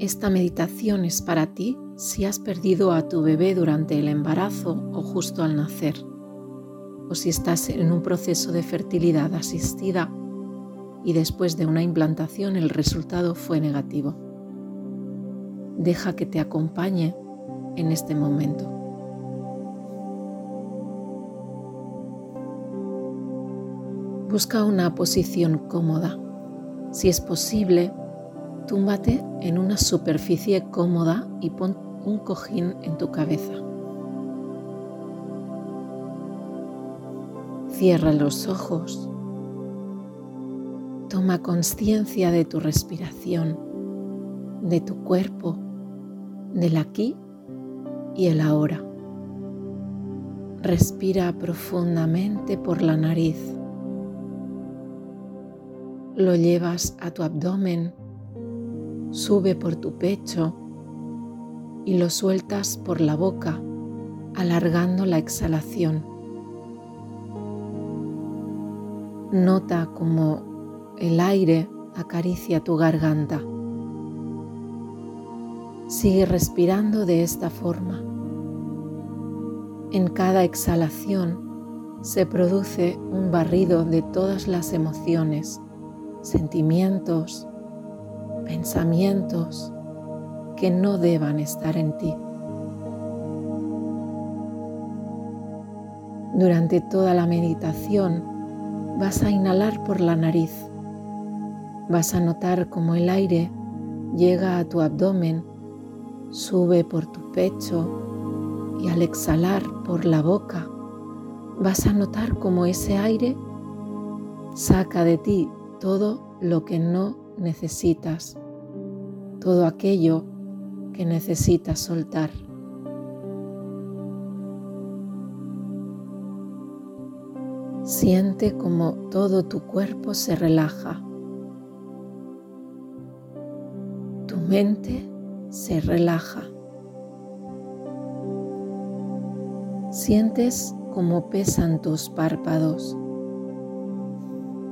Esta meditación es para ti si has perdido a tu bebé durante el embarazo o justo al nacer, o si estás en un proceso de fertilidad asistida y después de una implantación el resultado fue negativo. Deja que te acompañe en este momento. Busca una posición cómoda. Si es posible, túmbate en una superficie cómoda y pon un cojín en tu cabeza. Cierra los ojos. Toma conciencia de tu respiración, de tu cuerpo, del aquí y el ahora. Respira profundamente por la nariz. Lo llevas a tu abdomen, sube por tu pecho y lo sueltas por la boca, alargando la exhalación. Nota como el aire acaricia tu garganta. Sigue respirando de esta forma. En cada exhalación se produce un barrido de todas las emociones, sentimientos, pensamientos que no deban estar en ti. Durante toda la meditación vas a inhalar por la nariz. Vas a notar cómo el aire llega a tu abdomen sube por tu pecho y al exhalar por la boca vas a notar cómo ese aire saca de ti todo lo que no necesitas, todo aquello que necesitas soltar. Siente como todo tu cuerpo se relaja. Tu mente se relaja. Sientes como pesan tus párpados,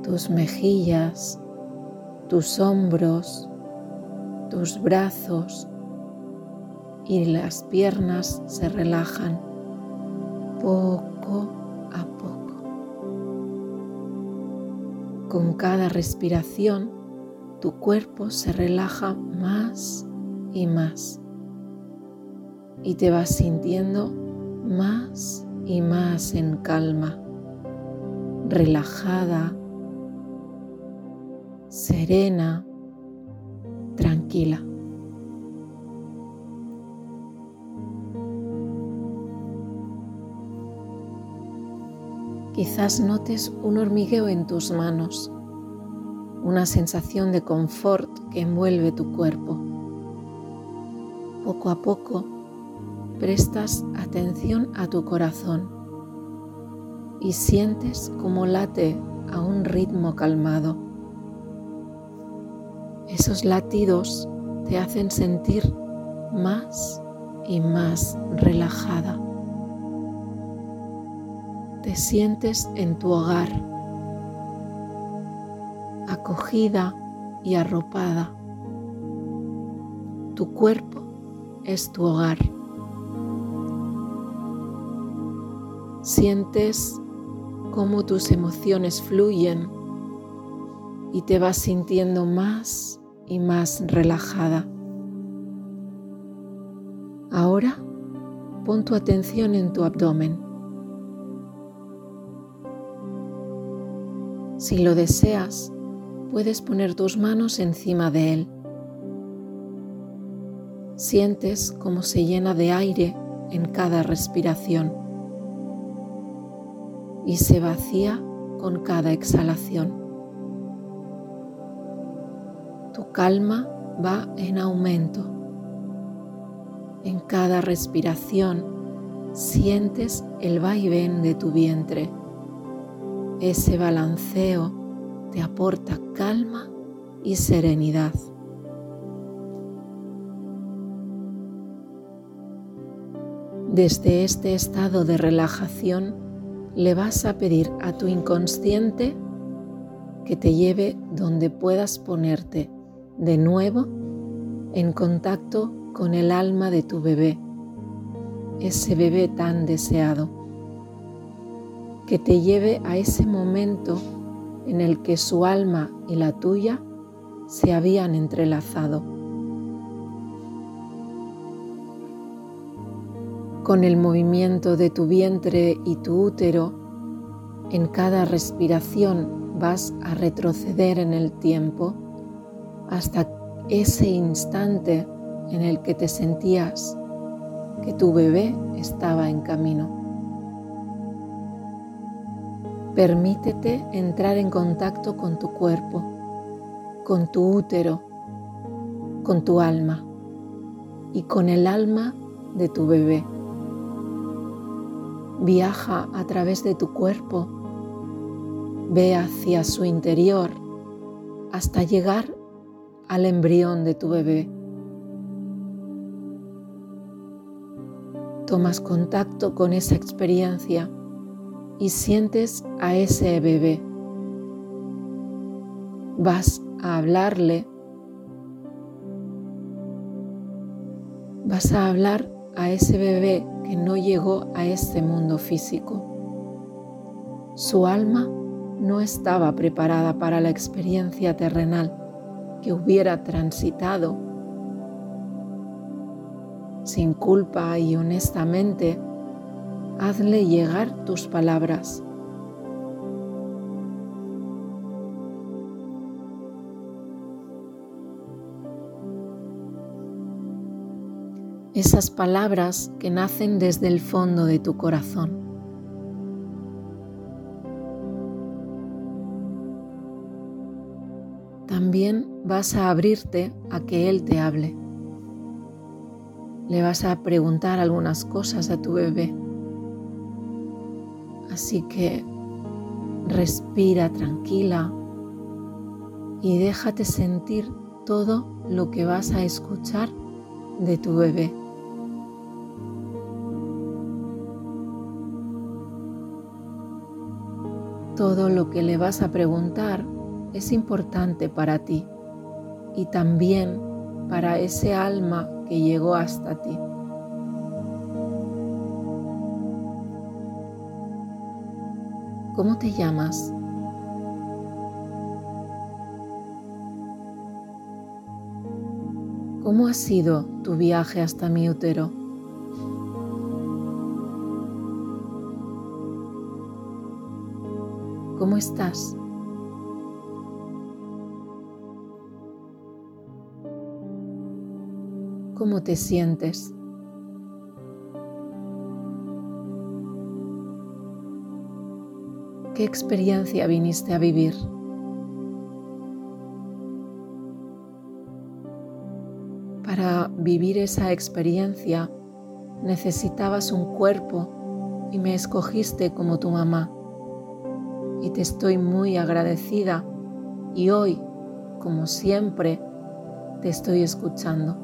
tus mejillas, tus hombros, tus brazos y las piernas se relajan poco a poco. Con cada respiración, tu cuerpo se relaja más y más. Y te vas sintiendo más y más en calma, relajada, serena, tranquila. Quizás notes un hormigueo en tus manos, una sensación de confort que envuelve tu cuerpo poco a poco prestas atención a tu corazón y sientes como late a un ritmo calmado. Esos latidos te hacen sentir más y más relajada. Te sientes en tu hogar, acogida y arropada. Tu cuerpo es tu hogar. Sientes cómo tus emociones fluyen y te vas sintiendo más y más relajada. Ahora pon tu atención en tu abdomen. Si lo deseas, puedes poner tus manos encima de él Sientes cómo se llena de aire en cada respiración y se vacía con cada exhalación. Calma va en aumento. En cada respiración sientes el vaivén de tu vientre. Ese balanceo te aporta calma y serenidad. Desde este estado de relajación le vas a pedir a tu inconsciente que te lleve donde puedas ponerte de nuevo en contacto con el alma de tu bebé, ese bebé tan deseado, que te lleve a ese momento en el que su alma y la tuya se habían entrelazado. Con el movimiento de tu vientre y tu útero, en cada respiración vas a retroceder en el tiempo hasta ese instante en el que te sentías que tu bebé estaba en camino. Permítete entrar en contacto con tu cuerpo, con tu útero, con tu alma y con el alma de tu bebé. Viaja a través de tu cuerpo, ve hacia su interior hasta llegar al embrión de tu bebé. Tomas contacto con esa experiencia y sientes a ese bebé. Vas a hablarle. Vas a hablar a ese bebé que no llegó a este mundo físico. Su alma no estaba preparada para la experiencia terrenal que hubiera transitado sin culpa y honestamente, hazle llegar tus palabras. Esas palabras que nacen desde el fondo de tu corazón. Vas a abrirte a que Él te hable. Le vas a preguntar algunas cosas a tu bebé. Así que respira tranquila y déjate sentir todo lo que vas a escuchar de tu bebé. Todo lo que le vas a preguntar es importante para ti y también para ese alma que llegó hasta ti. ¿Cómo te llamas? ¿Cómo ha sido tu viaje hasta mi útero? ¿Cómo estás? ¿Cómo te sientes? ¿Qué experiencia viniste a vivir? Para vivir esa experiencia necesitabas un cuerpo y me escogiste como tu mamá. Y te estoy muy agradecida y hoy, como siempre, te estoy escuchando.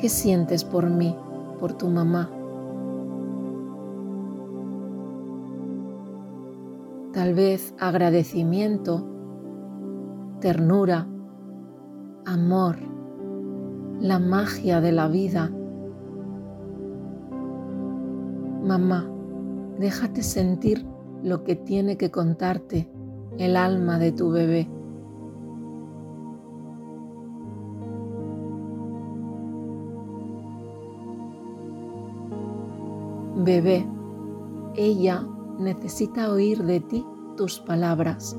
¿Qué sientes por mí, por tu mamá? Tal vez agradecimiento, ternura, amor, la magia de la vida. Mamá, déjate sentir lo que tiene que contarte el alma de tu bebé. Bebé, ella necesita oír de ti tus palabras.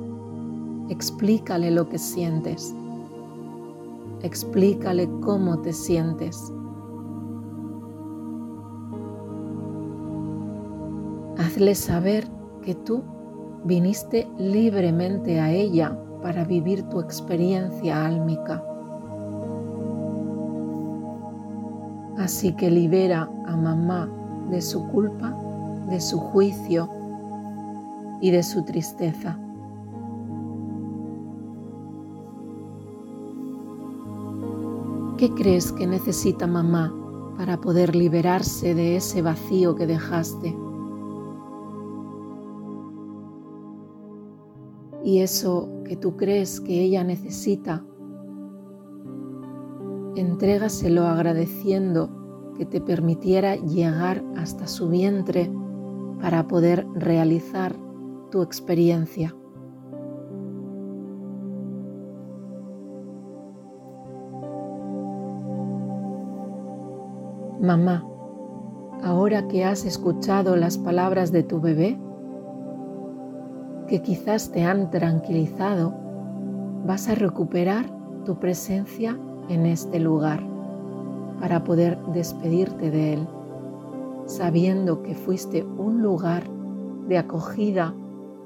Explícale lo que sientes. Explícale cómo te sientes. Hazle saber que tú viniste libremente a ella para vivir tu experiencia álmica. Así que libera a mamá de su culpa, de su juicio y de su tristeza. ¿Qué crees que necesita mamá para poder liberarse de ese vacío que dejaste? y eso que tú crees que ella necesita, entrégaselo agradeciendo que te permitiera llegar hasta su vientre para poder realizar tu experiencia. Mamá, ahora que has escuchado las palabras de tu bebé, que quizás te han tranquilizado, vas a recuperar tu presencia en este lugar para poder despedirte de él, sabiendo que fuiste un lugar de acogida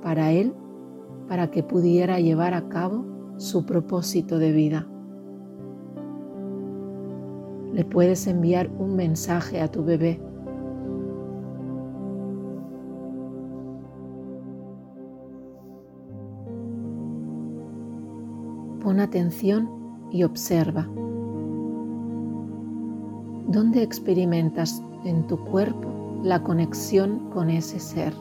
para él para que pudiera llevar a cabo su propósito de vida le puedes enviar un mensaje a tu bebé. Pon atención y observa. ¿Dónde experimentas en tu cuerpo la conexión con ese ser?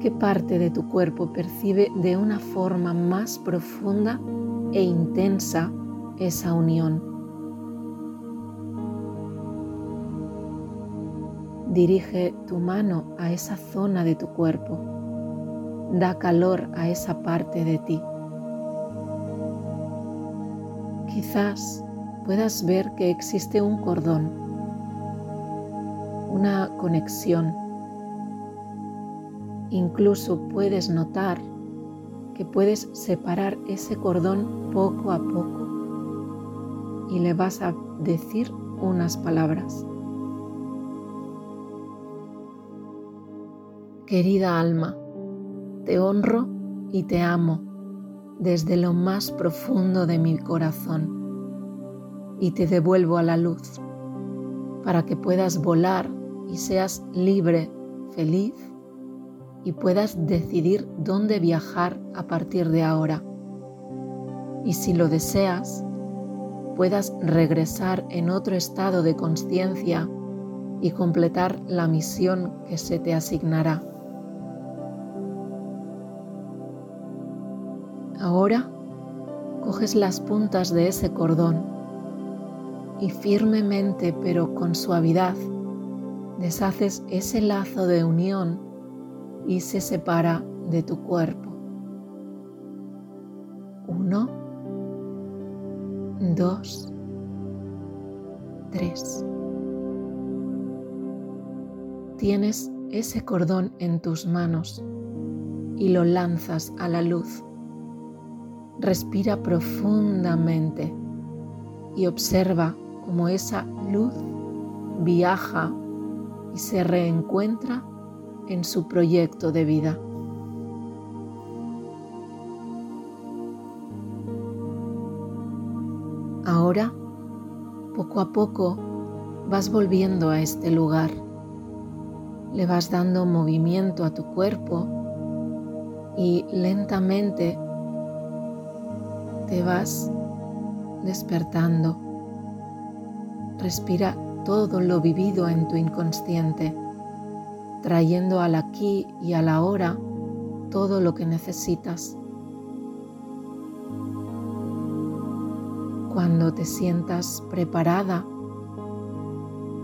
¿Qué parte de tu cuerpo percibe de una forma más profunda e intensa esa unión. Dirige tu mano a esa zona de tu cuerpo. Da calor a esa parte de ti. Quizás puedas ver que existe un cordón, una conexión. Incluso puedes notar que puedes separar ese cordón poco a poco y le vas a decir unas palabras. Querida alma, te honro y te amo desde lo más profundo de mi corazón y te devuelvo a la luz para que puedas volar y seas libre, feliz y puedas decidir dónde viajar a partir de ahora. Y si lo deseas, puedas regresar en otro estado de conciencia y completar la misión que se te asignará. Ahora coges las puntas de ese cordón y firmemente pero con suavidad deshaces ese lazo de unión y se separa de tu cuerpo. Uno dos, tres. Tienes ese cordón en tus manos y lo lanzas a la luz. Respira profundamente y observa cómo esa luz viaja y se reencuentra en su proyecto de vida. Ahora, poco a poco, vas volviendo a este lugar. Le vas dando movimiento a tu cuerpo y lentamente te vas despertando. Respira todo lo vivido en tu inconsciente, trayendo al aquí y a la hora todo lo que necesitas. Cuando te sientas preparada,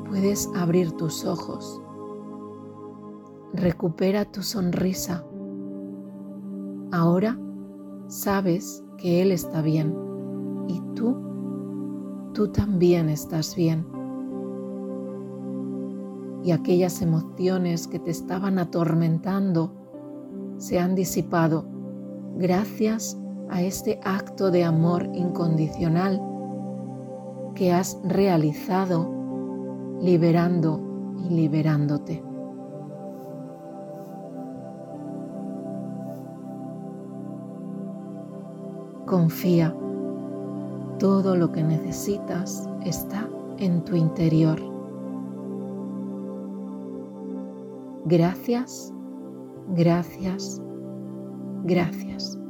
puedes abrir tus ojos. Recupera tu sonrisa. Ahora sabes que Él está bien y tú, tú también estás bien. Y aquellas emociones que te estaban atormentando se han disipado gracias a este acto de amor incondicional que has realizado liberando y liberándote. Confía, todo lo que necesitas está en tu interior. Gracias, gracias, gracias.